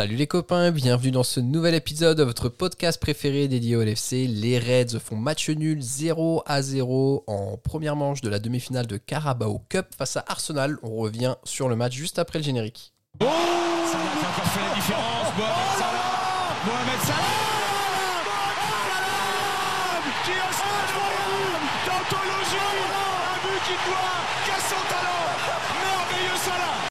Salut les copains, bienvenue dans ce nouvel épisode de votre podcast préféré dédié au LFC. Les Reds font match nul 0 à 0 en première manche de la demi-finale de Carabao Cup face à Arsenal. On revient sur le match juste après le générique. Oh a encore fait la différence. Mohamed Salah Mohamed Salah Qui Un but qui talent Merveilleux Salah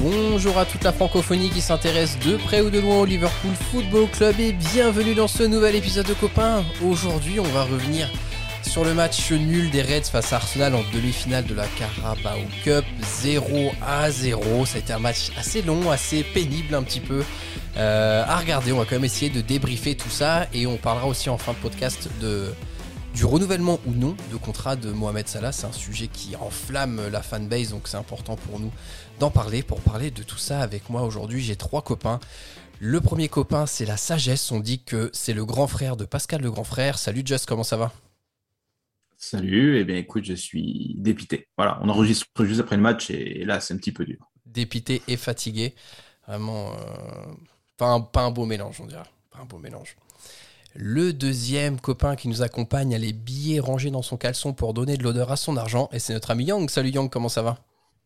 Bonjour à toute la francophonie qui s'intéresse de près ou de loin au Liverpool Football Club et bienvenue dans ce nouvel épisode de copains. Aujourd'hui, on va revenir sur le match nul des Reds face à Arsenal en demi-finale de la Carabao Cup 0 à 0. Ça a été un match assez long, assez pénible un petit peu euh, à regarder. On va quand même essayer de débriefer tout ça et on parlera aussi en fin de podcast de du renouvellement ou non de contrat de Mohamed Salah. C'est un sujet qui enflamme la fanbase, donc c'est important pour nous d'en parler. Pour parler de tout ça avec moi aujourd'hui, j'ai trois copains. Le premier copain, c'est la sagesse. On dit que c'est le grand frère de Pascal le grand frère. Salut Just, comment ça va? Salut, eh bien écoute, je suis dépité. Voilà, on enregistre juste après le match et là c'est un petit peu dur. Dépité et fatigué. Vraiment, euh, pas, un, pas un beau mélange, on dirait. Pas un beau mélange. Le deuxième copain qui nous accompagne a les billets rangés dans son caleçon pour donner de l'odeur à son argent. Et c'est notre ami Yang. Salut Yang, comment ça va?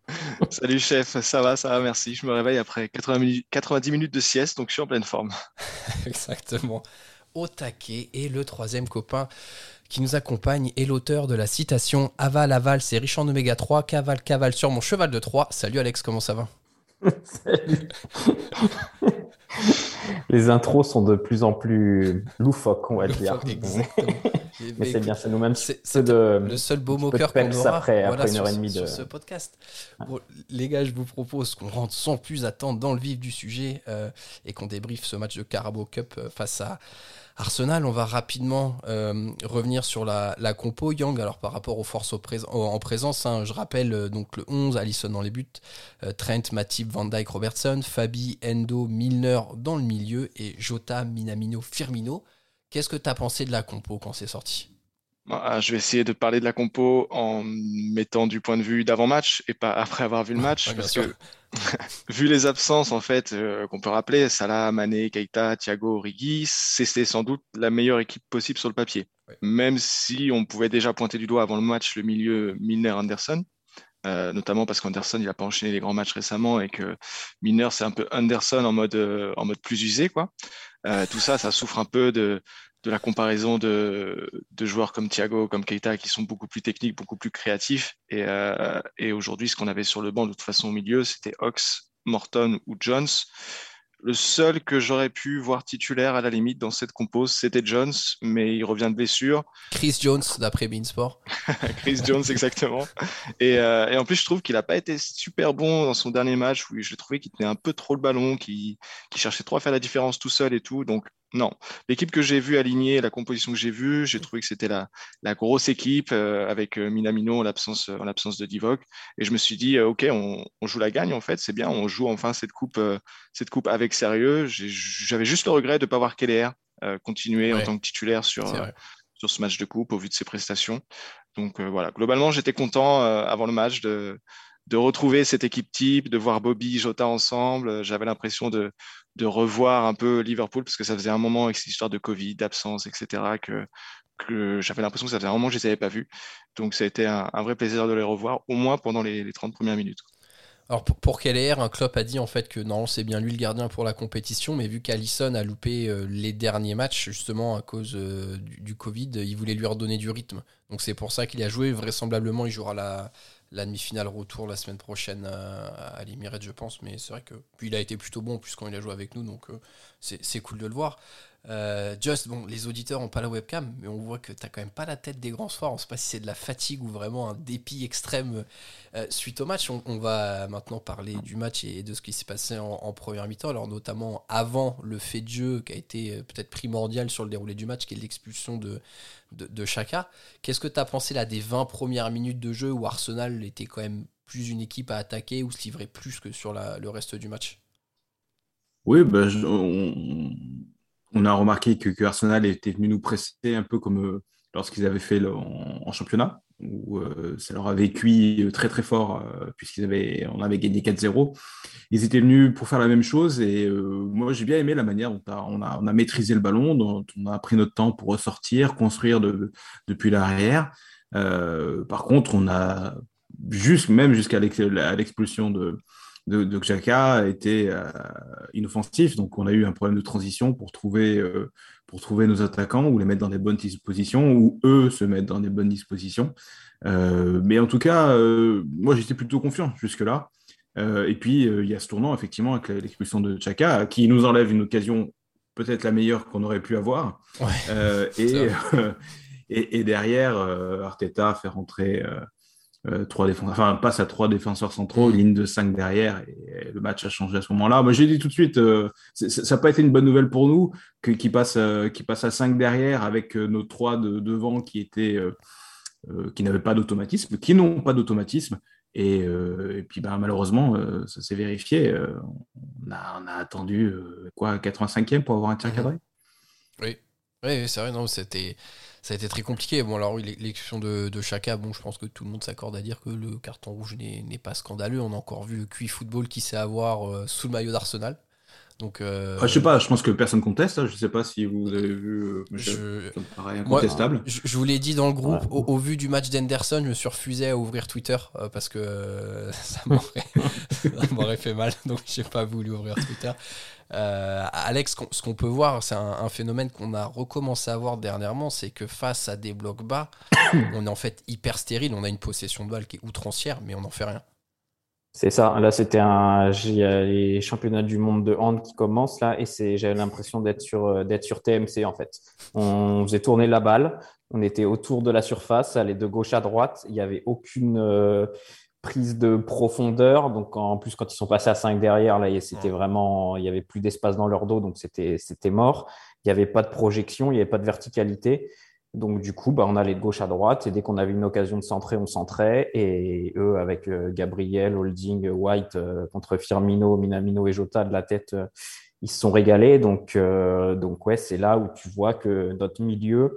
Salut chef, ça va, ça va, merci. Je me réveille après 80 minutes, 90 minutes de sieste, donc je suis en pleine forme. Exactement. Au taquet. Et le troisième copain qui nous accompagne est l'auteur de la citation Aval, aval, c'est riche en oméga 3, cavale, cavale sur mon cheval de 3. Salut Alex, comment ça va? Salut. Les intros sont de plus en plus loufoques, on va dire. Exactement. Mais c'est bien, C'est peu c'est de le seul beau moqueur qu'on aura après- voilà, après une heure et demie de- ce podcast. Bon, les gars, je vous propose qu'on rentre sans plus attendre dans le vif du sujet euh, et qu'on débriefe ce match de Carabao Cup euh, face à Arsenal. On va rapidement euh, revenir sur la, la compo Young. Alors par rapport aux forces au en présence, hein, je rappelle euh, donc le 11, Allison dans les buts, euh, Trent, Matip, Van Dyke, Robertson, Fabi, Endo, Milner dans le milieu et Jota, Minamino, Firmino. Qu'est-ce que tu as pensé de la compo quand c'est sorti? Ah, Je vais essayer de parler de la compo en mettant du point de vue d'avant-match et pas après avoir vu le match, Ouais, parce que vu les absences en fait euh, qu'on peut rappeler, Salah, Mané, Keita, Thiago, Origi, c'était sans doute la meilleure équipe possible sur le papier. Ouais. Même si on pouvait déjà pointer du doigt avant le match le milieu Milner-Anderson, euh, notamment parce qu'Anderson il n'a pas enchaîné les grands matchs récemment et que Milner c'est un peu Anderson en mode euh, en mode plus usé quoi. Euh, tout ça, ça souffre un peu de de la comparaison de, de joueurs comme Thiago, comme Keita, qui sont beaucoup plus techniques, beaucoup plus créatifs. Et, euh, et aujourd'hui, ce qu'on avait sur le banc, de toute façon, au milieu, c'était Ox, Morton ou Jones. Le seul que j'aurais pu voir titulaire à la limite dans cette compose, c'était Jones, mais il revient de blessure. Chris Jones, d'après Beansport. Chris Jones, exactement. Et, euh, et en plus, je trouve qu'il n'a pas été super bon dans son dernier match où je l'ai trouvé qu'il tenait un peu trop le ballon, qu'il qu'il cherchait trop à faire la différence tout seul et tout. Donc, non. L'équipe que j'ai vue alignée, la composition que j'ai vue, j'ai trouvé que c'était la, la grosse équipe euh, avec euh, Minamino en l'absence en l'absence de Divock. Et je me suis dit, euh, OK, on, on joue la gagne en fait, c'est bien, on joue enfin cette coupe, euh, cette coupe avec sérieux. J'avais juste le regret de ne pas voir Keller euh, continuer Ouais. en tant que titulaire sur, euh, sur ce match de coupe au vu de ses prestations. Donc euh, voilà, globalement, j'étais content euh, avant le match de, de retrouver cette équipe type, de voir Bobby, Jota ensemble. J'avais l'impression de, de revoir un peu Liverpool parce que ça faisait un moment avec cette histoire de Covid, d'absence, etc. que, j'avais l'impression que ça faisait un moment que je les avais pas vus. Donc ça a été un, vrai plaisir de les revoir, au moins pendant les, les 30 premières minutes. Alors pour, pour Keller, un Klopp a dit en fait que non, c'est bien lui le gardien pour la compétition, mais vu qu'Alisson a loupé euh, les derniers matchs justement à cause euh, du, du Covid, il voulait lui redonner du rythme. Donc c'est pour ça qu'il a joué. Vraisemblablement, il jouera la, la demi-finale retour la semaine prochaine à, à je pense. Mais c'est vrai que puis il a été plutôt bon puisqu'il a joué avec nous, donc euh, c'est cool de le voir. Euh, Just, bon, les auditeurs n'ont pas la webcam, mais on voit que tu quand même pas la tête des grands soirs. On ne sait pas si c'est de la fatigue ou vraiment un dépit extrême euh, suite au match. On, va maintenant parler du match et de ce qui s'est passé en, première mi-temps. Alors, notamment avant le fait de jeu qui a été euh, peut-être primordial sur le déroulé du match, qui est l'expulsion de, de, Chaka. Qu'est-ce que tu as pensé là des 20 premières minutes de jeu où Arsenal était quand même plus une équipe à attaquer ou se livrait plus que sur le reste du match? Oui, ben, on on a remarqué que, Arsenal était venu nous presser un peu comme euh, lorsqu'ils avaient fait en, championnat, où euh, ça leur avait cuit très très fort, euh, puisqu'ils avaient, avait gagné 4-0. Ils étaient venus pour faire la même chose, et moi j'ai bien aimé la manière dont on a, on a, maîtrisé le ballon, dont on a pris notre temps pour ressortir, construire depuis l'arrière. par contre, on a juste, même jusqu'à l'expulsion de, de, de Xhaka était euh, inoffensif. Donc, on a eu un problème de transition pour trouver, euh, pour trouver nos attaquants ou les mettre dans des bonnes dispositions ou eux se mettre dans des bonnes dispositions. Euh, mais en tout cas, moi, j'étais plutôt confiant jusque-là. et puis, il y a ce tournant, effectivement, avec l'expulsion de Xhaka, qui nous enlève une occasion peut-être la meilleure qu'on aurait pu avoir. et, et, et, derrière, Arteta fait rentrer euh, trois défenseurs, enfin passe à trois défenseurs centraux, mm. ligne de 5 derrière, et, le match a changé à ce moment-là. Moi, j'ai dit tout de suite, euh, ça n'a pas été une bonne nouvelle pour nous, que, qui, passe, euh, passe à 5 derrière avec nos trois de, devant qui étaient, qui n'avaient pas d'automatisme, qui n'ont pas d'automatisme. Et, et, puis ben, malheureusement, ça s'est vérifié. On a, on, a, attendu quoi, 85e pour avoir un tir mm-hmm. cadré? Oui, oui c'est vrai, non, c'était ça a été très compliqué. Bon, alors, l'exception de, de Chaka, bon, je pense que tout le monde s'accorde à dire que le carton rouge n'est pas scandaleux. On a encore vu le QI Football qui sait avoir euh, sous le maillot d'Arsenal. Donc, euh... je sais pas, je pense que personne conteste. Hein. Je sais pas si vous avez vu. Euh, je... Ça me paraît incontestable. je, vous l'ai dit dans le groupe, au, vu du match d'Henderson, je me suis refusé à ouvrir Twitter euh, parce que ça m'aurait fait mal. Donc, j'ai pas voulu ouvrir Twitter. Euh, Alex, ce qu'on peut voir, c'est un, phénomène qu'on a recommencé à voir dernièrement, c'est que face à des blocs bas, on est en fait hyper stérile. On a une possession de balle qui est outrancière, mais on n'en fait rien. C'est ça. Là, c'était un les championnats du monde de hand qui commencent là, et j'avais l'impression d'être sur euh, d'être sur TMC en fait. On faisait tourner la balle, on était autour de la surface, allait de gauche à droite. Il n'y avait aucune euh, prise de profondeur. Donc, en plus, quand ils sont passés à 5 derrière, là, c'était vraiment, il n'y avait plus d'espace dans leur dos, donc c'était, c'était mort. Il n'y avait pas de projection, il n'y avait pas de verticalité. Donc, du coup, bah, on allait de gauche à droite et dès qu'on avait une occasion de centrer, on centrait. Et eux, avec euh, Gabriel, Holding, White euh, contre Firmino, Minamino et Jota de la tête, euh, ils se sont régalés. Donc, donc ouais, c'est là où tu vois que notre milieu,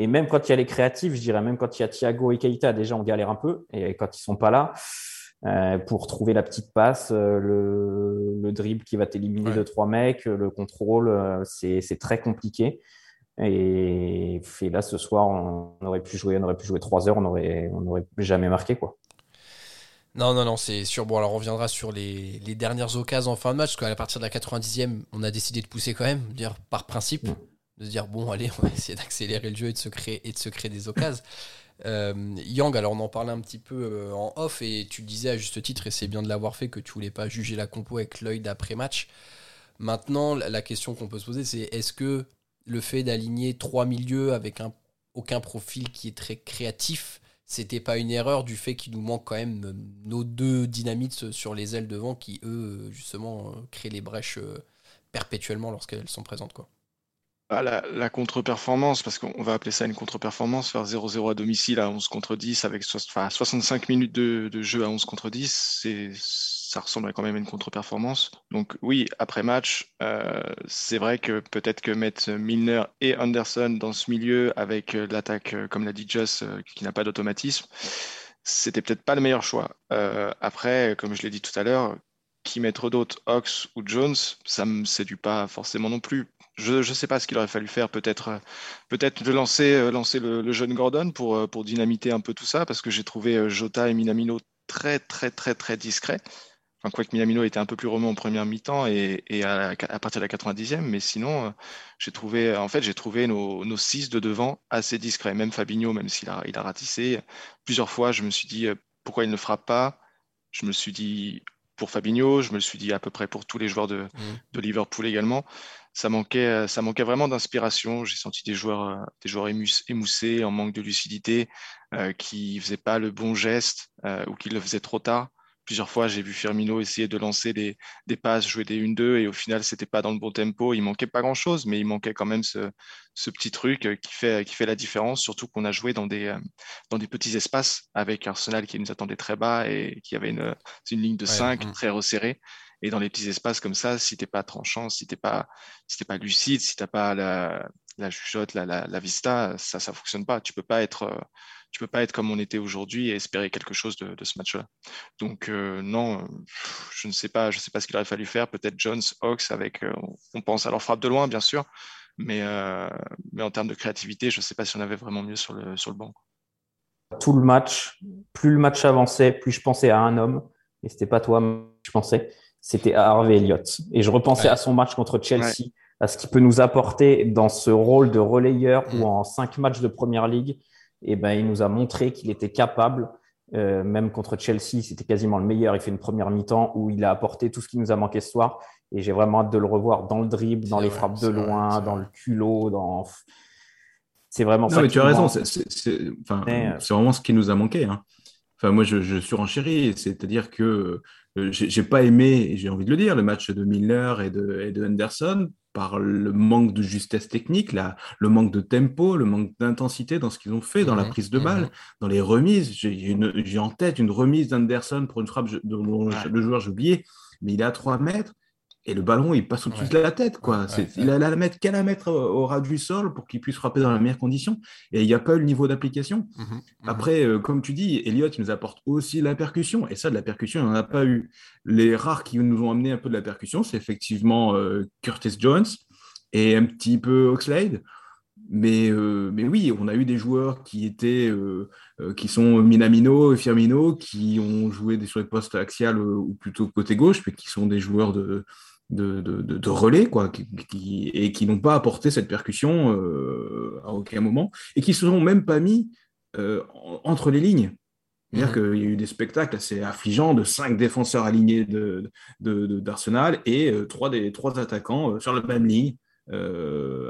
et même quand il y a les créatifs, je dirais, même quand il y a Thiago et Keita, déjà on galère un peu. Et quand ils sont pas là, euh, pour trouver la petite passe, euh, le, le dribble qui va t'éliminer de trois mecs, le contrôle, euh, c'est très compliqué. Et, là, ce soir, on, aurait pu jouer, on aurait pu jouer trois heures, on aurait, on aurait jamais marqué quoi. Non, non, non, c'est sûr. Bon, alors on reviendra sur les, les, dernières occasions en fin de match, parce qu'à partir de la 90e, on a décidé de pousser quand même, dire par principe. Mm de se dire bon allez on va essayer d'accélérer le jeu et de se créer et de se créer des occasions. Euh, Yang, alors on en parlait un petit peu euh, en off et tu disais à juste titre et c'est bien de l'avoir fait que tu voulais pas juger la compo avec l'œil d'après match. Maintenant la question qu'on peut se poser c'est est-ce que le fait d'aligner trois milieux avec un, aucun profil qui est très créatif, c'était pas une erreur du fait qu'il nous manque quand même euh, nos deux dynamites sur les ailes devant qui eux justement créent les brèches perpétuellement lorsqu'elles sont présentes quoi. Ah, la, contre-performance, parce qu'on va appeler ça une contre-performance, faire 0-0 à domicile à 11 contre 10 avec 65 minutes de, jeu à 11 contre 10, ça ressemble quand même à une contre-performance. Donc oui, après match, euh, c'est vrai que peut-être que mettre Milner et Anderson dans ce milieu avec euh, l'attaque, euh, comme l'a dit Joss, qui n'a pas d'automatisme, c'était peut-être pas le meilleur choix. après, comme je l'ai dit tout à l'heure, qui mettre d'autres, Ox ou Jones, ça me séduit pas forcément non plus. Je ne sais pas ce qu'il aurait fallu faire, peut-être euh, peut-être de lancer, euh, lancer le, jeune Gordon pour, euh, pour dynamiter un peu tout ça, parce que j'ai trouvé Jota et Minamino très très très très discrets. Enfin, quoique Minamino était un peu plus remonté en première mi-temps et, et à, partir de la 90e, mais sinon, j'ai trouvé, en fait, j'ai trouvé nos, nos six de devant assez discrets. Même Fabinho, même s'il a, il a ratissé, plusieurs fois, je me suis dit pourquoi il ne frappe pas? Je me suis dit pour Fabinho, je me le suis dit à peu près pour tous les joueurs de, Mhm. de Liverpool également. Ça manquait, euh, ça manquait vraiment d'inspiration. J'ai senti des joueurs, euh, des joueurs émus- émoussés, en manque de lucidité, euh, qui faisaient pas le bon geste euh, ou qui le faisaient trop tard. Plusieurs fois, j'ai vu Firmino essayer de lancer des, des passes, jouer des 1-2 et au final, c'était pas dans le bon tempo. Il manquait pas grand-chose, mais il manquait quand même ce, ce petit truc euh, qui fait, qui fait la différence, surtout qu'on a joué dans des, euh, dans des petits espaces avec Arsenal qui nous attendait très bas et qui avait une, une ligne de Ouais, 5 mm. très resserrée. Et dans les petits espaces comme ça, si t'es pas tranchant, si t'es pas, si t'es pas lucide, si t'as pas la, la jugeote, la, la, la vista, ça, ça fonctionne pas. Tu peux pas être, euh, tu peux pas être comme on était aujourd'hui et espérer quelque chose de, de ce match-là. Donc euh, non, je ne sais pas, je sais pas ce qu'il aurait fallu faire. Peut-être Jones, Hawks avec, euh, on pense à leur frappe de loin, bien sûr, mais euh, mais en termes de créativité, je sais pas si on avait vraiment mieux sur le sur le banc. Tout le match, plus le match avançait, plus je pensais à un homme, et c'était pas toi, je pensais, c'était à Harvey Elliott. Et je repensais Ouais. à son match contre Chelsea, à ce qu'il peut nous apporter dans ce rôle de relayeur Mm. où en cinq matchs de première ligue, et ben, il nous a montré qu'il était capable, euh, même contre Chelsea, c'était quasiment le meilleur. Il fait une première mi-temps où il a apporté tout ce qui nous a manqué ce soir. Et j'ai vraiment hâte de le revoir dans le dribble, dans les vrai, frappes de vrai, loin, dans vrai. le culot, dans. C'est vraiment Non, ça. mais tu as raison, c'est enfin, euh, c'est vraiment ce qui nous a manqué. hein. Enfin, moi, je, je surenchéris, c'est-à-dire que euh, j'ai j'ai pas aimé, et j'ai envie de le dire, le match de Milner et de, et de Henderson par le manque de justesse technique, la, le manque de tempo, le manque d'intensité dans ce qu'ils ont fait, dans la prise de balle, dans les remises. J'ai en tête une remise d'Henderson pour une frappe dont Ouais. le joueur, j'ai oublié, mais il est à 3 mètres. Et le ballon, il passe au-dessus Ouais. de la tête, quoi. Ouais, il a la mettre qu'à la mettre au, au ras du sol pour qu'il puisse frapper dans les meilleures conditions. Et il n'y a pas eu le niveau d'application. Mhm, mhm. Après, euh, comme tu dis, Elliott nous apporte aussi la percussion. Et ça, de la percussion, il n'en a pas eu. Les rares qui nous ont amené un peu de la percussion, c'est effectivement euh, Curtis Jones et un petit peu Oxlade. Mais, euh, mais oui, on a eu des joueurs qui étaient, euh, euh, qui sont Minamino et Firmino, qui ont joué des- sur les postes axial euh, ou plutôt côté gauche, mais qui sont des joueurs de, de, de, de- relais, quoi, qui, qui- et qui n'ont pas apporté cette percussion euh, à aucun moment, et qui ne se sont même pas mis euh, en- entre les lignes. C'est-à-dire Mhm. qu'il y a eu des spectacles assez affligeants de cinq défenseurs alignés de, de- d'Arsenal et euh, trois, des, trois attaquants sur la même ligne,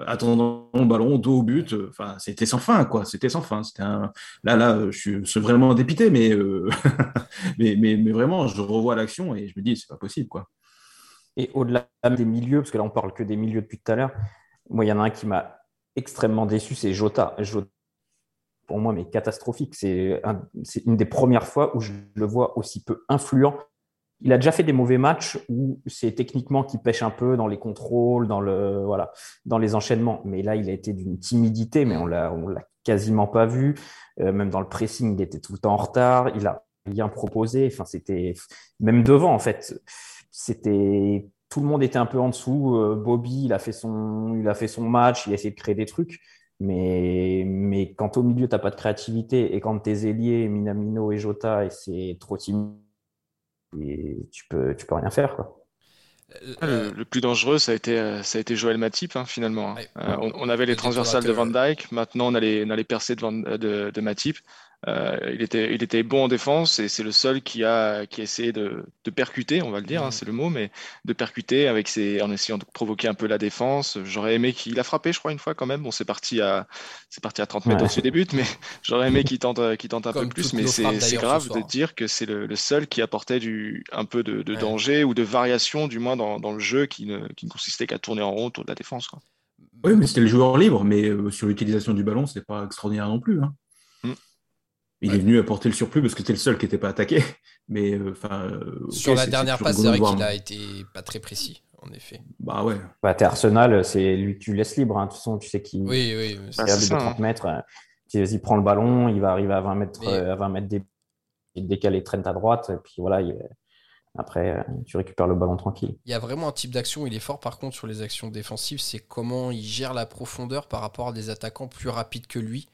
attendant le ballon, dos au but. Enfin, c'était sans fin, quoi. C'était sans fin. C'était un... Là, là, je suis, vraiment dépité, mais, mais, mais, mais vraiment, je revois l'action et je me dis, c'est pas possible, quoi. Et au-delà des milieux, parce que là, on parle que des milieux depuis tout à l'heure, moi, il y en a un qui m'a extrêmement déçu, c'est Jota. Jota, pour moi, mais catastrophique. C'est une des premières fois où je le vois aussi peu influent. Il a déjà fait des mauvais matchs où c'est techniquement qu'il pêche un peu dans les contrôles, dans, le, voilà, dans les enchaînements. Mais là, il a été d'une timidité, mais on l'a, on l'a quasiment pas vu. Euh, même dans le pressing, il était tout le temps en retard. Il a rien proposé. Enfin, c'était même devant, en fait. C'était tout le monde était un peu en dessous. Euh, Bobby, il a fait son, il a fait son match, il a essayé de créer des trucs. Mais, mais quand au milieu, tu n'as pas de créativité et quand tes ailiers, Minamino et Jota, et c'est trop timide, et tu peux, tu peux rien faire. Quoi. Ah, Le, le plus dangereux, ça a été, euh, ça a été Joël Matip, hein, finalement. hein. Ouais. Euh, on, on avait les Le transversales de Van. Dyke, maintenant on a les, on a les percées de, Van- de, de Matip. Euh, il, était, il était bon en défense et c'est le seul qui a, qui a essayé de, de percuter, on va le dire, hein, c'est le mot, mais de percuter avec ses, en essayant de provoquer un peu la défense. J'aurais aimé qu'il a frappé, je crois, une fois quand même. Bon, c'est parti à, c'est parti à 30 mètres Ouais. au-dessus des buts, mais j'aurais aimé qu'il tente, euh, qu'il tente un Comme peu plus. Mais c'est grave de dire que c'est le, le seul qui apportait du, un peu de, de Ouais. danger ou de variation, du moins dans, dans le jeu, qui ne, qui ne consistait qu'à tourner en rond autour de la défense. Quoi. Oui, mais c'était le joueur libre, mais euh, sur l'utilisation du ballon, c'est pas extraordinaire non plus. hein. Il Ouais. est venu apporter le surplus parce que c'était le seul qui n'était pas attaqué. Mais euh, enfin, euh, Sur la dernière passe, c'est vrai qu'il voir. a été pas très précis, en effet. Bah ouais. Bah, t'es Arsenal, c'est lui que tu laisses libre. hein. De toute façon, tu sais qu'il Oui, oui. Bah, de ça, 30 hein. mètres. euh, tu vas-y, prend le ballon, il va arriver à 20 mètres, Mais- à 20 mètres des il décale Trent à droite, et puis voilà, il- après, tu récupères le ballon tranquille. Il y a vraiment un type d'action, il est fort par contre sur les actions défensives, c'est comment il gère la profondeur par rapport à des attaquants plus rapides que lui.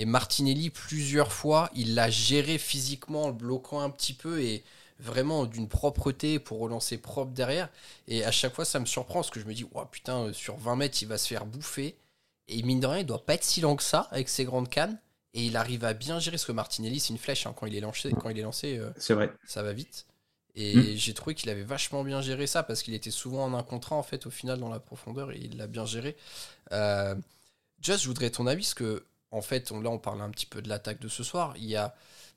Et Martinelli, plusieurs fois, il l'a géré physiquement en le bloquant un petit peu et vraiment d'une propreté pour relancer propre derrière. Et à chaque fois, ça me surprend parce que je me dis, oh, putain, euh, sur 20 mètres, il va se faire bouffer. Et mine de rien, il doit pas être si lent que ça avec ses grandes cannes. Et il arrive à bien gérer, parce que Martinelli, c'est une flèche hein, quand il est lancé. Quand il est lancé euh, C'est vrai. ça va vite. Et Mm. j'ai trouvé qu'il avait vachement bien géré ça parce qu'il était souvent en un contre un, en fait au final dans la profondeur et il l'a bien géré. Euh, Just, je voudrais ton avis parce que en fait là on parle un petit peu de l'attaque de ce soir. Il y a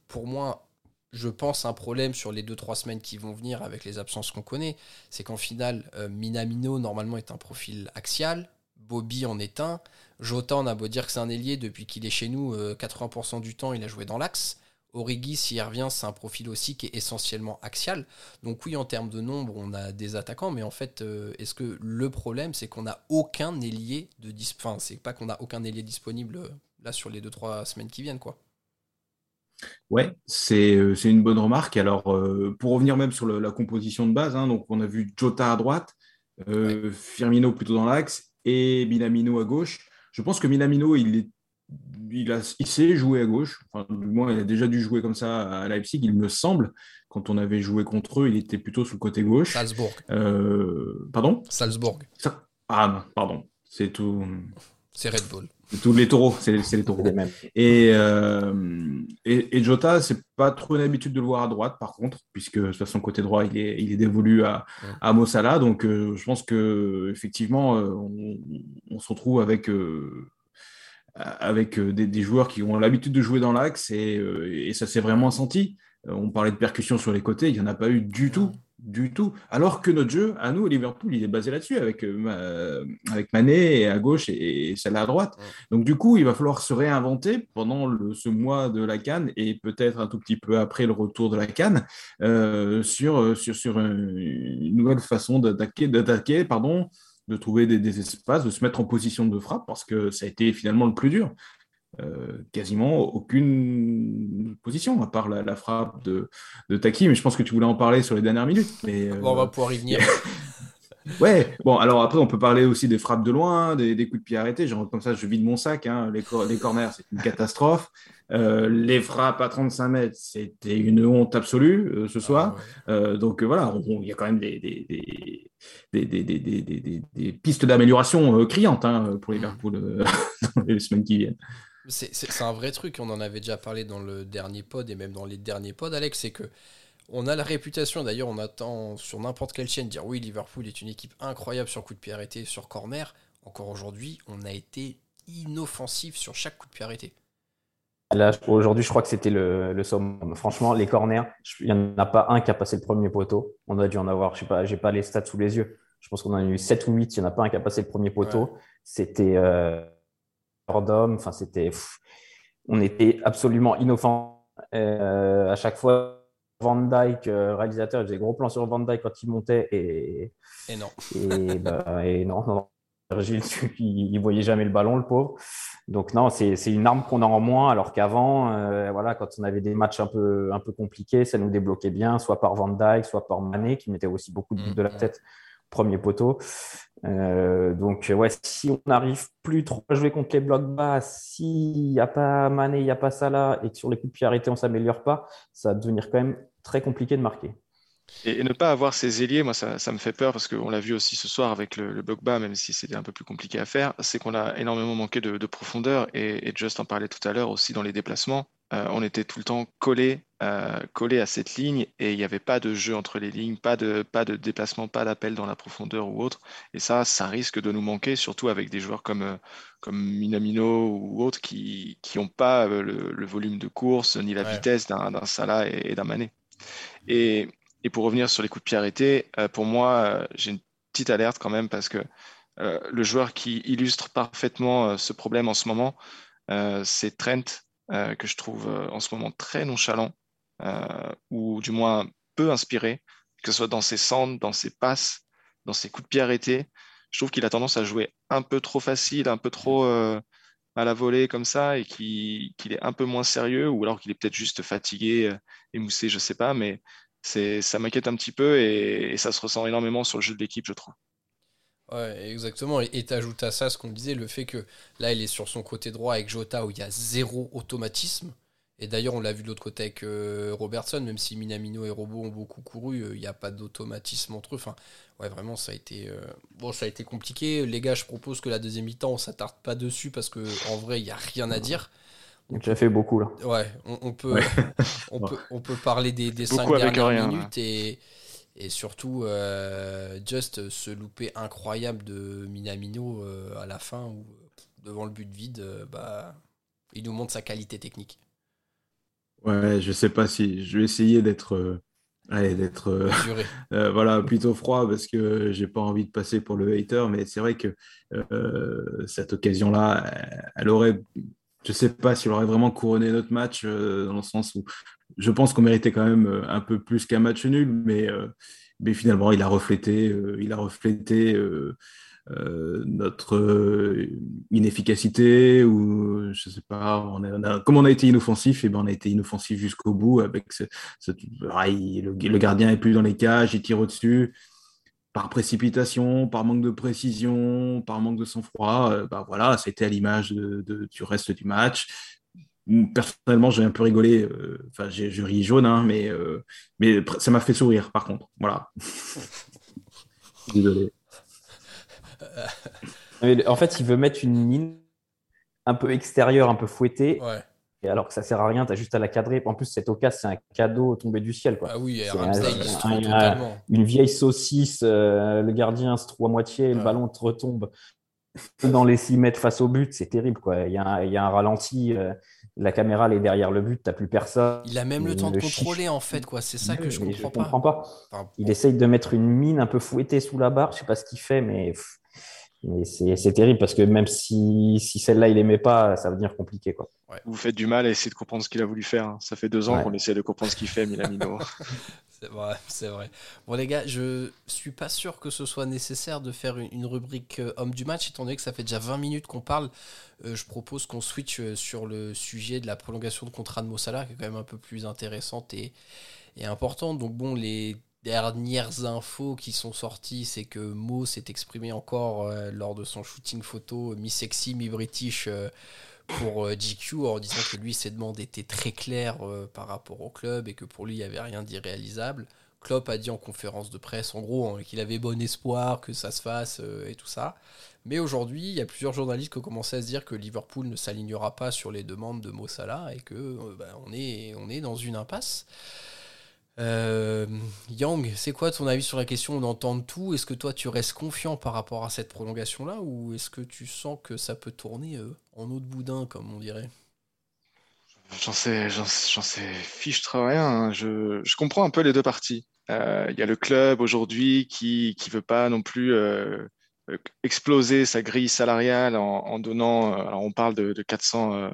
pour moi, je pense, un problème sur les 2-3 semaines qui vont venir avec les absences qu'on connaît. C'est qu'en final, euh, Minamino normalement est un profil axial. Bobby en est un. Jota, on a beau dire que c'est un ailier depuis qu'il est chez nous, euh, 80% du temps il a joué dans l'axe. Origi, s'il revient, c'est un profil aussi qui est essentiellement axial. Donc oui, en termes de nombre, on a des attaquants, mais en fait, euh, est-ce que le problème, c'est qu'on n'a aucun ailier de dis- Enfin, c'est pas qu'on a aucun ailier disponible euh, là sur les 2-3 semaines qui viennent, quoi. Ouais, c'est euh, une bonne remarque. Alors, euh, pour revenir même sur le- la composition de base, hein, donc on a vu Jota à droite, euh, Firmino plutôt dans l'axe et Minamino à gauche. Je pense que Minamino, il, est, il, a, il sait jouer à gauche. Enfin, du moins, il a déjà dû jouer comme ça à Leipzig, il me semble. Quand on avait joué contre eux, il était plutôt sur le côté gauche. Salzbourg. Euh, pardon? Salzbourg. Ça- Ah non, pardon. C'est tout. C'est Red Bull. C'est tous les taureaux. C'est les taureaux. les mêmes. Et, euh, et, et Jota, c'est pas trop une habitude de le voir à droite, par contre, puisque sur son côté droit, il est, il est dévolu à, à Mossala. Donc, euh, je pense que effectivement, euh, on, on se retrouve avec, euh, avec euh, des, des joueurs qui ont l'habitude de jouer dans l'axe et, euh, et ça s'est vraiment senti. On parlait de percussion sur les côtés, il n'y en a pas eu du tout. Du tout. Alors que notre jeu, à nous, Liverpool, il est basé là-dessus, avec, euh, Ma- avec Mané à gauche et, et Salah à droite. Donc, du coup, il va falloir se réinventer pendant le- ce mois de la Cannes et peut-être un tout petit peu après le retour de la Cannes euh, sur, sur, sur une, une nouvelle façon d'attaquer, d'attaquer, pardon, de trouver des, des espaces, de se mettre en position de frappe parce que ça a été finalement le plus dur. Euh, quasiment aucune position à part la, la frappe de, de Taki, mais je pense que tu voulais en parler sur les dernières minutes. Mais, euh, Bon, on va pouvoir y venir. Ouais, bon, alors après, on peut parler aussi des frappes de loin, des, des coups de pied arrêtés. Genre, comme ça, je vide mon sac. hein. Les, cor- les corners, c'est une catastrophe. Euh, les frappes à 35 mètres, c'était une honte absolue euh, ce soir. Ah, ouais. Euh, donc voilà, il y a quand même des, des, des, des, des, des, des, des- des- des pistes d'amélioration criantes hein, pour Liverpool euh, dans les semaines qui viennent. C'est- un vrai truc, on en avait déjà parlé dans le dernier pod et même dans les derniers pods, Alex, c'est que on a la réputation, d'ailleurs on attend sur n'importe quelle chaîne dire oui, Liverpool est une équipe incroyable sur coup de pied arrêté, sur corner. Encore aujourd'hui, on a été inoffensif sur chaque coup de pied arrêté. Là, aujourd'hui, je crois que c'était le, le summum. Franchement, les corners, il n'y en a pas un qui a passé le premier poteau. On a dû en avoir, je sais pas, j'ai pas les stats sous les yeux. Je pense qu'on en a eu 7 ou 8. Il n'y en a pas un qui a passé le premier poteau. C'était euh, hors d'homme. Enfin, c'était. On était absolument inoffensif. Euh, à chaque fois, Van Dyke, euh, réalisateur, il faisait gros plans sur Van Dyke quand il montait et, Et non. et, bah, et non, non, il, il voyait jamais le ballon, le pauvre. Donc non, c'est une arme qu'on a en moins, alors qu'avant, euh, voilà, quand on avait des matchs un peu, un peu compliqués, ça nous débloquait bien, soit par Van Dijk, soit par Mané, qui mettait aussi beaucoup de buts de la tête au premier poteau. Euh, donc ouais, si on n'arrive plus trop à jouer contre les blocs bas, s'il n'y a pas Mané, il n'y a pas Salah, et que sur les coups de pied arrêtés, on s'améliore pas, ça va devenir quand même très compliqué de marquer. Et, et ne pas avoir ces ailiers, moi, ça, ça me fait peur parce qu'on l'a vu aussi ce soir avec le, le bloc bas, même si c'était un peu plus compliqué à faire, c'est qu'on a énormément manqué de, de profondeur et, et Just en parlait tout à l'heure aussi dans les déplacements. Euh, on était tout le temps collé, euh, collé à cette ligne et il n'y avait pas de jeu entre les lignes, pas de, pas de déplacement, pas d'appel dans la profondeur ou autre. Et ça, ça risque de nous manquer, surtout avec des joueurs comme, euh, comme Minamino ou autres qui n'ont pas le, le volume de course ni la Ouais. vitesse d'un d'un Salah et, et d'un Mané. Et, et pour revenir sur les coups de pied arrêtés, euh, pour moi, euh, j'ai une petite alerte quand même parce que euh, le joueur qui illustre parfaitement ce problème en ce moment, c'est Trent, que je trouve en ce moment très nonchalant, ou du moins peu inspiré, que ce soit dans ses centres, dans ses passes, dans ses coups de pied arrêtés. Je trouve qu'il a tendance à jouer un peu trop facile, un peu trop à la volée comme ça, et qui- qu'il est un peu moins sérieux, ou alors qu'il est peut-être juste fatigué, émoussé, je sais pas, mais ça m'inquiète un petit peu et, ça se ressent énormément sur le jeu de l'équipe, je trouve. Ouais, exactement. Et et t'ajoutes à ça ce qu'on disait, le fait que là, il est sur son côté droit avec Jota où il y a zéro automatisme. Et d'ailleurs, on l'a vu de l'autre côté avec euh, Robertson, même si Minamino et Robo ont beaucoup couru, euh, il n'y a pas d'automatisme entre eux. Enfin, ouais, vraiment, ça a été, euh, bon, ça a été compliqué. Les gars, je propose que la deuxième mi-temps, on s'attarde pas dessus parce que en vrai, il n'y a rien à dire. On a déjà fait beaucoup là. Ouais, on, peut, on, peut, on peut parler des, des cinq dernières rien, minutes et, et surtout euh, juste ce loupé incroyable de Minamino euh, à la fin où devant le but vide, euh, bah, il nous montre sa qualité technique. Ouais, je sais pas si je vais essayer d'être euh, allez, d'être euh, euh, voilà, plutôt froid parce que j'ai pas envie de passer pour le hater, mais c'est vrai que euh, cette occasion-là, elle aurait, je sais pas si elle aurait vraiment couronné notre match euh, dans le sens où je pense qu'on méritait quand même euh, un peu plus qu'un match nul, mais, euh, finalement il a reflété, notre inefficacité ou je sais pas, on a, on comme on a été inoffensif, et ben on a été inoffensif jusqu'au bout avec ce, le, le gardien est plus dans les cages, il tire au-dessus par précipitation, par manque de précision, par manque de sang-froid. euh, bah voilà, c'était à l'image de, de- du reste du match. Personnellement, j'ai un peu rigolé. euh, Enfin, j'ai je ris jaune, hein, mais, euh, mais ça m'a fait sourire, par contre. Voilà. Désolé. En fait, il veut mettre une mine un peu extérieure, un peu fouettée, Ouais. Et alors que ça sert à rien, tu as juste à la cadrer. En plus, cette occasion, c'est un cadeau tombé du ciel. Quoi. Ah oui, et Ramsdale, un- un- totalement. Une vieille saucisse, euh, le gardien se trouve à moitié, le ballon te retombe dans les 6 mètres face au but, c'est terrible. Quoi. Il, y a un, il y a un ralenti, euh, la caméra elle est derrière le but, tu plus personne. Il a même le temps de chiche. contrôler en fait, quoi. C'est ça que je comprends, comprends pas. Enfin, Il essaye de mettre une mine un peu fouettée sous la barre. Je sais pas ce qu'il fait, mais, pff, mais c'est terrible parce que même si, si celle-là il aimait pas, ça va devenir compliqué. Quoi. Vous faites du mal à essayer de comprendre ce qu'il a voulu faire. hein. Ça fait deux ans Ouais. qu'on essaie de comprendre ce qu'il fait, Milamino. C'est vrai, c'est vrai. Bon les gars, je suis pas sûr que ce soit nécessaire de faire une, une rubrique euh, homme du match, étant donné que ça fait déjà 20 minutes qu'on parle. Euh, je propose qu'on switch euh, sur le sujet de la prolongation de contrat de Mossala, qui est quand même un peu plus intéressante et, et importante. Donc bon, les dernières infos qui sont sorties, c'est que Mo s'est exprimé encore euh, lors de son shooting photo mi-sexy, mi-british euh, pour euh, GQ en disant que lui ses demandes étaient très claires euh, par rapport au club et que pour lui il n'y avait rien d'irréalisable. Klopp a dit en conférence de presse en gros hein, qu'il avait bon espoir que ça se fasse euh, et tout ça. Mais aujourd'hui, il y a plusieurs journalistes qui ont commencé à se dire que Liverpool ne s'alignera pas sur les demandes de Mo Salah et que euh, bah, on est dans une impasse. Euh, Yang, c'est quoi ton avis sur la question On tout? Est-ce que toi tu restes confiant par rapport à cette prolongation-là ou est-ce que tu sens que ça peut tourner euh, en eau de boudin, comme on dirait? J'en sais, j'en, sais fiche rien. hein. Je, je comprends un peu les deux parties. Euh, Il y a le club aujourd'hui qui qui veut pas non plus exploser sa grille salariale en, donnant. alors on parle de, de 400, euh,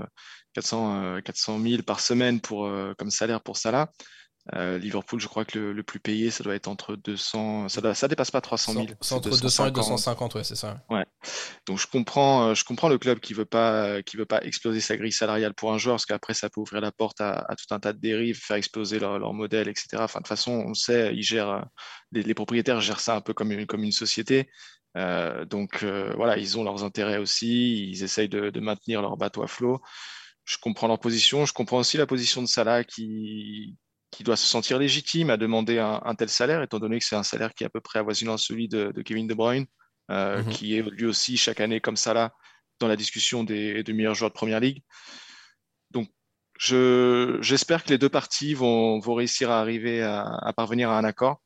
400, euh, 400 000 par semaine pour comme salaire pour Salah. Euh, Liverpool, je crois que le, le plus payé, ça doit être entre 200, ça, doit- ça dépasse pas 300 000. C'est entre 200 et 250, ouais, c'est ça. Donc je comprends, euh, je comprends le club qui veut pas, qui veut pas exploser sa grille salariale pour un joueur, parce qu'après ça peut ouvrir la porte à, à tout un tas de dérives, faire exploser leur, leur modèle, etc. Enfin de toute façon, on sait, ils gèrent, euh, les, les propriétaires gèrent ça un peu comme une, comme une société. Euh, donc euh, voilà, ils ont leurs intérêts aussi, ils essayent de, de maintenir leur bateau à flot. Je comprends leur position, je comprends aussi la position de Salah qui qui doit se sentir légitime à demander un, un tel salaire, étant donné que c'est un salaire qui est à peu près avoisinant celui de, de Kevin De Bruyne euh, Mhm. qui est lui aussi chaque année comme ça là dans la discussion des, des meilleurs joueurs de Première Ligue. Donc, je, j'espère que les deux parties vont, vont réussir à arriver à, à parvenir à un accord.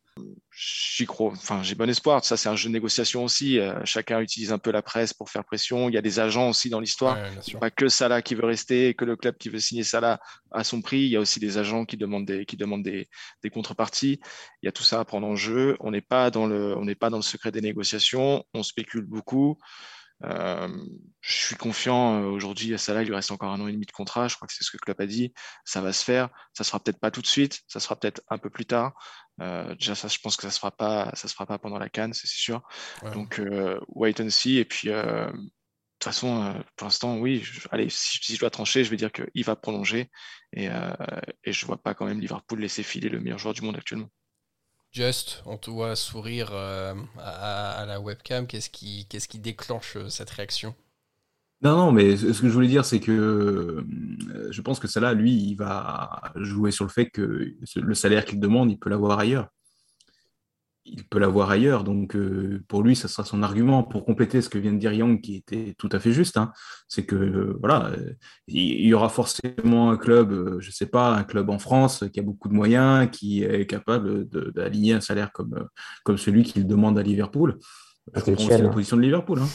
J'y crois, enfin, j'ai bon espoir. Ça, c'est un jeu de négociation aussi. Euh, chacun utilise un peu la presse pour faire pression. Il y a des agents aussi dans l'histoire. Ouais. Pas que Salah qui veut rester que le club qui veut signer Salah à son prix. Il y a aussi des agents qui demandent des, qui demandent des, des contreparties. Il y a tout ça à prendre en jeu. On n'est pas dans le, on n'est pas dans le secret des négociations. On spécule beaucoup. Euh, je suis confiant euh, aujourd'hui à Salah. Il lui reste encore un an et demi de contrat. Je crois que c'est ce que le club a dit. Ça va se faire. Ça se fera peut-être pas tout de suite. Ça sera peut-être un peu plus tard. Euh, déjà, ça, je pense que ça se fera pas, ça se fera pas pendant la Cannes, c'est sûr. Ouais. Donc, euh, wait and see. Et puis, de toute façon, pour l'instant, oui. je- allez, si, si je dois trancher, je vais dire qu'il va prolonger. Et, et je vois pas quand même Liverpool laisser filer le meilleur joueur du monde actuellement. Just, on te voit sourire euh, à, à la webcam. Qu'est-ce qui, qu'est-ce qui déclenche euh, cette réaction? Non, non, mais ce que je voulais dire, c'est que euh, je pense que Salah, lui, il va jouer sur le fait que le salaire qu'il demande, il peut l'avoir ailleurs. Il peut l'avoir ailleurs. Donc, euh, pour lui, ça sera son argument pour compléter ce que vient de dire Young, qui était tout à fait juste. Hein. C'est que, euh, voilà, euh, il y aura forcément un club, je sais pas, un club en France qui a beaucoup de moyens, qui est capable d'aligner un salaire comme, comme celui qu'il demande à Liverpool. Je comprends aussi la position de Liverpool. Hein.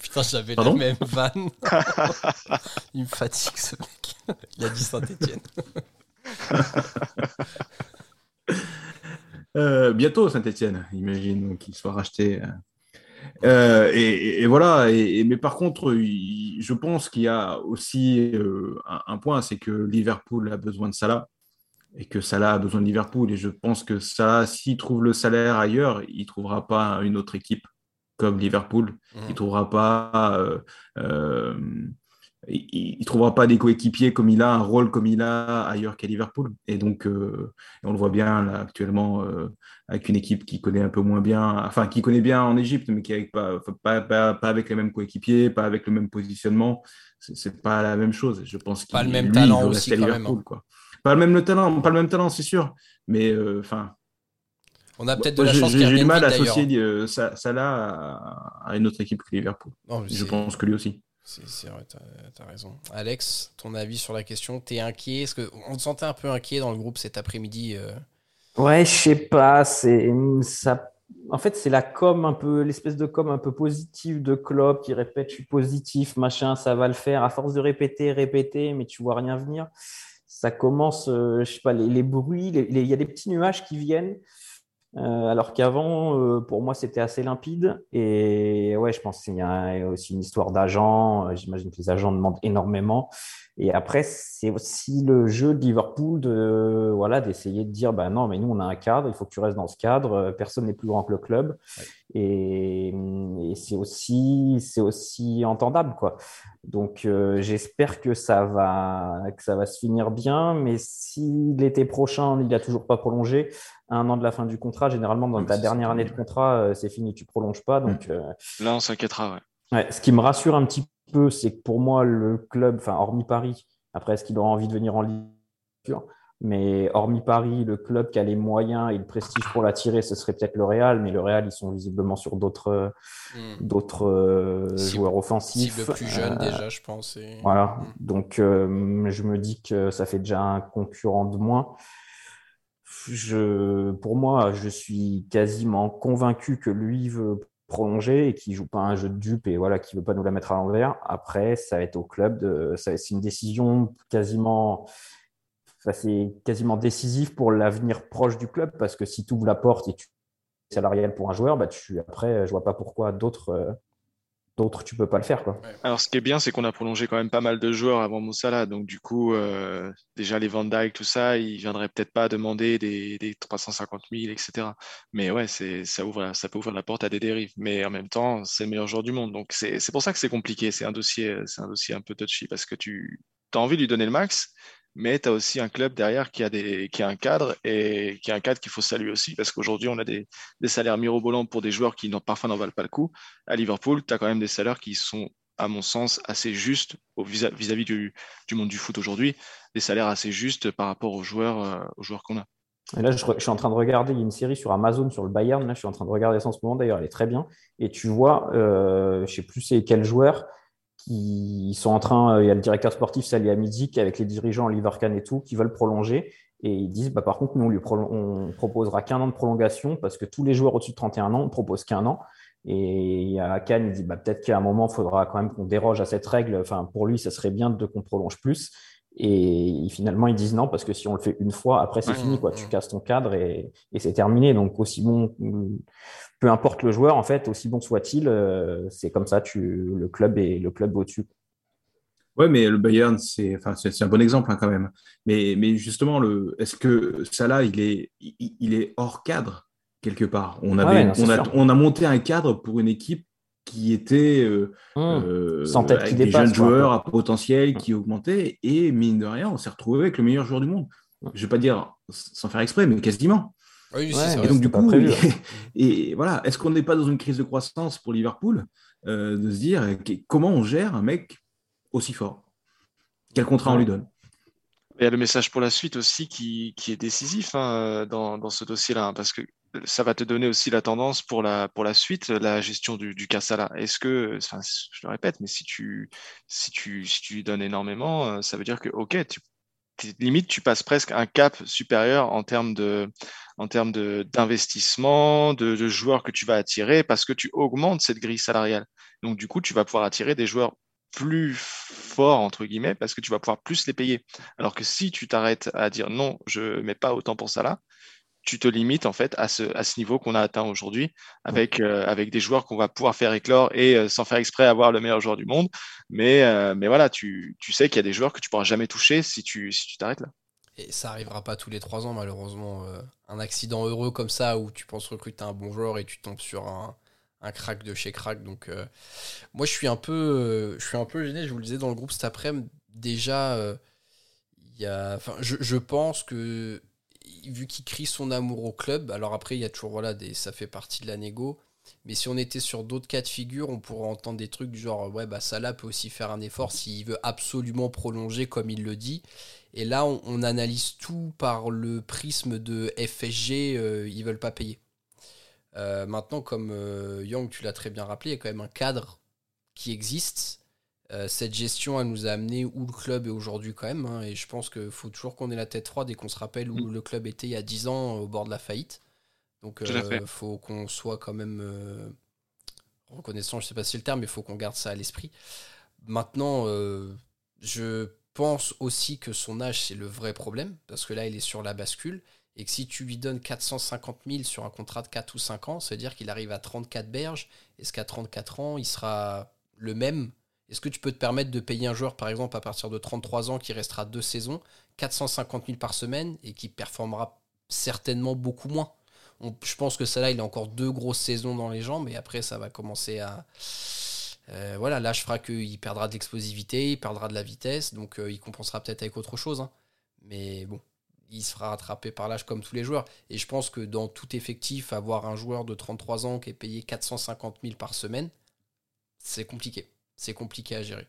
Putain, j'avais la même vanne. il me fatigue ce mec. Il a dit Saint-Etienne. Euh, bientôt Saint-Etienne, imagine, qu'il soit racheté. Euh, et, voilà. Et, mais par contre, je pense qu'il y a aussi euh, un, point, c'est que Liverpool a besoin de Salah et que Salah a besoin de Liverpool. Et je pense que ça, s'il trouve le salaire ailleurs, il trouvera pas une autre équipe comme Liverpool. Mmh. Il trouvera pas il ne trouvera pas des coéquipiers comme il a, un rôle comme il a ailleurs qu'à Liverpool. Et donc, euh, on le voit bien là, actuellement euh, avec une équipe qui connaît un peu moins bien, enfin qui connaît bien en Égypte, mais qui avec pas, pas, pas, avec les mêmes coéquipiers, pas avec le même positionnement. C'est pas la même chose. Je pense pas le même talent aussi quand même. Hein. Quoi. Pas le même talent, pas le même talent, c'est sûr. Mais euh, enfin. on a peut-être de la chance. J'ai du mal à associer Salah à, une autre équipe que Liverpool. je pense que lui aussi. C'est vrai, t'as as raison. Alex, ton avis sur la question T'es inquiet? Est-ce qu'on te sentait un peu inquiet dans le groupe cet après-midi euh? Ouais, je sais pas. Ça. En fait, c'est la com un peu, l'espèce de com un peu positive de Klopp qui répète je suis positif, machin, ça va le faire. À force de répéter, répéter, mais tu vois rien venir. Ça commence, euh, je sais pas, les, bruits, il y a des petits nuages qui viennent. Euh, alors qu'avant, euh, pour moi, c'était assez limpide. Et ouais, je pense qu'il y a aussi une histoire d'agents. Euh, j'imagine que les agents demandent énormément. Et après, c'est aussi le jeu de Liverpool de voilà d'essayer de dire bah non, mais nous on a un cadre, il faut que tu restes dans ce cadre. Personne n'est plus grand que le club. Et, et c'est aussi c'est aussi entendable quoi. Donc j'espère que ça va que ça va se finir bien. Mais si l'été prochain il n'a toujours pas prolongé, un an de la fin du contrat, généralement, dans ta dernière année de contrat, euh, c'est fini, tu prolonges pas. Donc, euh, Là, on s'inquiétera. Ouais. Ce qui me rassure un petit peu, c'est que pour moi, le club, enfin, hormis Paris, après, est-ce qu'il aura envie de venir en Ligue mais hormis Paris, le club qui a les moyens et le prestige pour l'attirer, ce serait peut-être le Real. Mais le Real, ils sont visiblement sur d'autres hmm. d'autres euh, joueurs offensifs. Cible plus jeune déjà, je pense. Voilà. Hmm. Donc, je me dis que ça fait déjà un concurrent de moins je, pour moi, je suis quasiment convaincu que lui veut prolonger et qu'il joue pas un jeu de dupe et voilà, qui veut pas nous la mettre à l'envers. Après, ça va être au club. De, c'est une décision quasiment, c'est quasiment décisif pour l'avenir proche du club parce que si tu ouvres la porte et tu salarial pour un joueur, bah tu, après, je vois pas pourquoi d'autres euh, d'autres, tu peux pas le faire. Quoi. Alors, ce qui est bien, c'est qu'on a prolongé quand même pas mal de joueurs avant Moussala. Donc, du coup, euh, déjà les Van Dyke, tout ça, ils viendraient peut-être pas demander des, des 350 000, etc. Mais ouais, ça, ouvre, ça peut ouvrir la porte à des dérives. Mais en même temps, c'est le meilleur joueur du monde. Donc, c'est, c'est pour ça que c'est compliqué. C'est un dossier, c'est un dossier un peu touchy parce que tu as envie de lui donner le max, mais tu as aussi un club derrière qui a, des, qui a un cadre et qui a un cadre qu'il faut saluer aussi parce qu'aujourd'hui, on a des, des, salaires mirobolants pour des joueurs qui parfois n'en valent pas le coup. À Liverpool, tu as quand même des salaires qui sont, à mon sens, assez justes vis-à-vis du, du, monde du foot aujourd'hui, des salaires assez justes par rapport aux joueurs, euh, aux joueurs qu'on a. Là, je, suis en train de regarder une série sur Amazon sur le Bayern. Là, je suis en train de regarder ça en ce moment. D'ailleurs, elle est très bien. Et tu vois, euh, je ne sais plus c'est quel joueur, sont en train, euh, il y a le directeur sportif Sally Amidik avec les dirigeants Oliver Kahn et tout, qui veulent prolonger. Et ils disent, bah, par contre, nous, on lui on proposera qu'un an de prolongation parce que tous les joueurs au-dessus de 31 ans, on propose qu'un an. Et a Kahn, il dit, bah, peut-être qu'à un moment, il faudra quand même qu'on déroge à cette règle. Enfin, pour lui, ça serait bien de qu'on prolonge plus. Et finalement, ils disent non, parce que si on le fait une fois, après, c'est fini, quoi. Tu casses ton cadre et, et c'est terminé. Donc, aussi bon, peu importe le joueur, en fait, aussi bon soit-il, euh, c'est comme ça, tu, le club est le club au-dessus. Ouais, mais le Bayern, c'est enfin, un bon exemple hein, quand même. Mais, mais justement, est-ce que Salah, il est, il, est hors cadre quelque part? On, avait, on, a, on, a, monté un cadre pour une équipe qui était euh, mmh. euh, Sans tête avec des jeunes joueurs à potentiel qui augmentaient et mine de rien, on s'est retrouvé avec le meilleur joueur du monde. Mmh. Je ne vais pas dire sans faire exprès, mais quasiment. Oui, et donc du coup, et, voilà, est-ce qu'on n'est pas dans une crise de croissance pour Liverpool euh, de se dire comment on gère un mec aussi fort? Quel contrat on lui donne? Il y a le message pour la suite aussi qui, qui est décisif hein, dans, dans, ce dossier-là, hein, parce que ça va te donner aussi la tendance pour la, pour la suite, la gestion du, du Kassala. Est-ce que, enfin, je le répète, mais si tu, si tu, si tu donnes énormément, euh, ça veut dire que, ok, tu, limite, tu passes presque un cap supérieur en termes de, en termes d'investissement, de, de, joueurs que tu vas attirer parce que tu augmentes cette grille salariale. Donc, du coup, tu vas pouvoir attirer des joueurs plus forts, entre guillemets, parce que tu vas pouvoir plus les payer. Alors que si tu t'arrêtes à dire non, je mets pas autant pour ça là, tu te limites en fait à ce, à ce niveau qu'on a atteint aujourd'hui avec, euh, avec des joueurs qu'on va pouvoir faire éclore et euh, sans faire exprès avoir le meilleur joueur du monde. Mais, euh, mais voilà, tu, tu sais qu'il y a des joueurs que tu pourras jamais toucher si tu si tu t'arrêtes là. Et ça arrivera pas tous les trois ans malheureusement. un accident heureux comme ça où tu penses recruter un bon joueur et tu tombes sur un, un crack de chez crack. Donc moi je suis un peu je suis un peu gêné. Je vous le disais dans le groupe cet après-midi. Déjà, il y a, enfin, je, je pense que vu qu'il crie son amour au club, alors après, il y a toujours, voilà, ça fait partie de la négo. Mais si on était sur d'autres cas de figure, on pourrait entendre des trucs du genre, ouais, bah Salah peut aussi faire un effort s'il veut absolument prolonger comme il le dit. Et là, on, analyse tout par le prisme de FSG, euh, ils veulent pas payer. Euh, maintenant, comme euh, Young, tu l'as très bien rappelé, il y a quand même un cadre qui existe euh, cette gestion, elle nous a amené où le club est aujourd'hui quand même. Hein, et je pense qu'il faut toujours qu'on ait la tête froide et qu'on se rappelle où mm. le club était il y a 10 ans au bord de la faillite. Donc il euh, faut qu'on soit quand même euh, reconnaissant, je sais pas si c'est le terme, mais il faut qu'on garde ça à l'esprit. Maintenant, je pense aussi que son âge, c'est le vrai problème, parce que là, il est sur la bascule. Et que si tu lui donnes 450 000 sur un contrat de 4 ou 5 ans, ça veut dire qu'il arrive à 34 berges. Est-ce qu'à 34 ans, il sera le même est-ce que tu peux te permettre de payer un joueur, par exemple, à partir de 33 ans, qui restera deux saisons, 450 000 par semaine et qui performera certainement beaucoup moins? Je pense que ça là, il a encore deux grosses saisons dans les jambes, et après, ça va commencer à. Euh, voilà, là, je ferai qu'il perdra de l'explosivité, il perdra de la vitesse, donc euh, il compensera peut-être avec autre chose. Hein. Mais bon, il se fera rattraper par l'âge comme tous les joueurs. Et je pense que dans tout effectif, avoir un joueur de 33 ans qui est payé 450 000 par semaine, c'est compliqué c'est compliqué à gérer.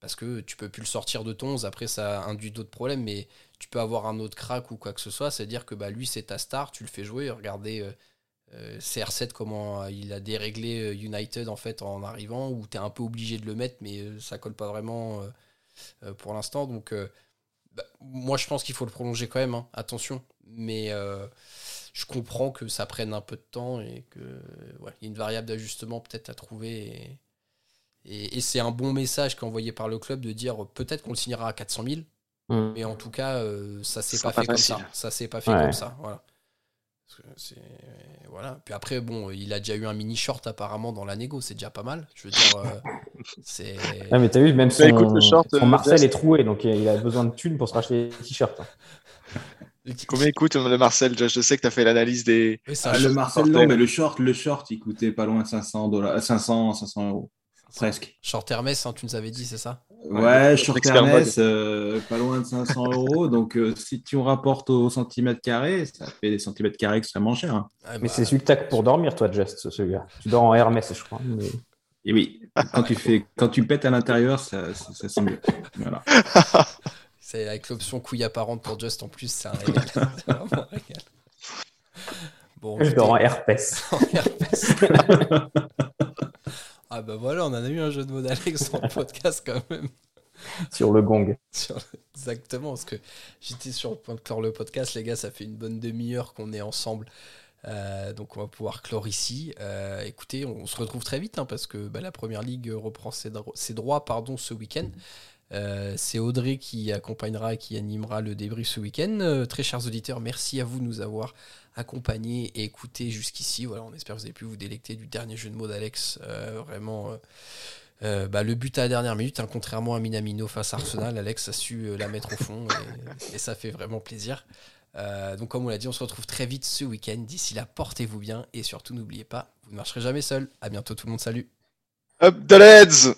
Parce que tu peux plus le sortir de ton après ça induit d'autres problèmes, mais tu peux avoir un autre crack ou quoi que ce soit, c'est-à-dire que bah, lui c'est ta star, tu le fais jouer, regardez euh, euh, CR7 comment il a déréglé euh, United en fait en arrivant, où tu es un peu obligé de le mettre, mais ça colle pas vraiment pour l'instant. Donc bah, moi je pense qu'il faut le prolonger quand même, hein, attention, mais je comprends que ça prenne un peu de temps et que y a une variable d'ajustement peut-être à trouver. Et, c'est un bon message qu'envoyé par le club de dire peut-être qu'on le signera à 400 000, mm. mais en tout cas, euh, ça s'est pas, fait comme ça. Ça s'est pas fait comme ça. Voilà. voilà. Puis après, bon, il a déjà eu un mini short apparemment dans la négo, c'est déjà pas mal. Je veux dire, euh, c'est. Ah, mais t'as vu, même son, écoute, le short, son euh, Marcel est troué, donc il a besoin de thunes pour se racheter des t-shirts. Hein. Combien coûte le Marcel Je sais que tu as fait l'analyse des. Ah, le Marcel, non, mais le short, le short, il coûtait pas loin de 500 dollars, 500, 500 euros. Presque. Short Hermès, hein, tu nous avais dit, c'est ça? Ouais, short Hermès, euh, pas loin de 500 euros. Donc, euh, si tu rapportes au centimètre carré, ça fait des centimètres carrés extrêmement chers. Hein. mais bah, c'est celui que pour dormir, toi, Just, celui-là. Tu dors en Hermès, je crois. Et oui, quand tu, fais, quand tu pètes à l'intérieur, ça, ça, sent mieux. Voilà. C'est avec l'option couille apparente pour Just en plus, c'est un régal. vraiment un régal. Bon, je dors en herpès. en herpès. Ah bah voilà, on en a eu un jeu de mots d'Alex dans le podcast quand même. Sur le gong. Exactement, parce que j'étais sur le point de clore le podcast, les gars, ça fait une bonne demi-heure qu'on est ensemble. Euh, donc on va pouvoir clore ici. Euh, écoutez, on, se retrouve très vite hein, parce que bah, la première ligue reprend ses, droits pardon, ce week-end. Euh, c'est Audrey qui accompagnera et qui animera le débrief ce week-end. très chers auditeurs, merci à vous de nous avoir accompagné et écouté jusqu'ici. Voilà, on espère que vous avez pu vous délecter du dernier jeu de mots d'Alex. Euh, vraiment. Euh, euh, bah, le but à la dernière minute, hein, contrairement à Minamino face à Arsenal, Alex a su la mettre au fond et, ça fait vraiment plaisir. donc comme on l'a dit, on se retrouve très vite ce week-end. D'ici là, portez-vous bien et surtout n'oubliez pas, vous ne marcherez jamais seul. À bientôt tout le monde, salut. Up the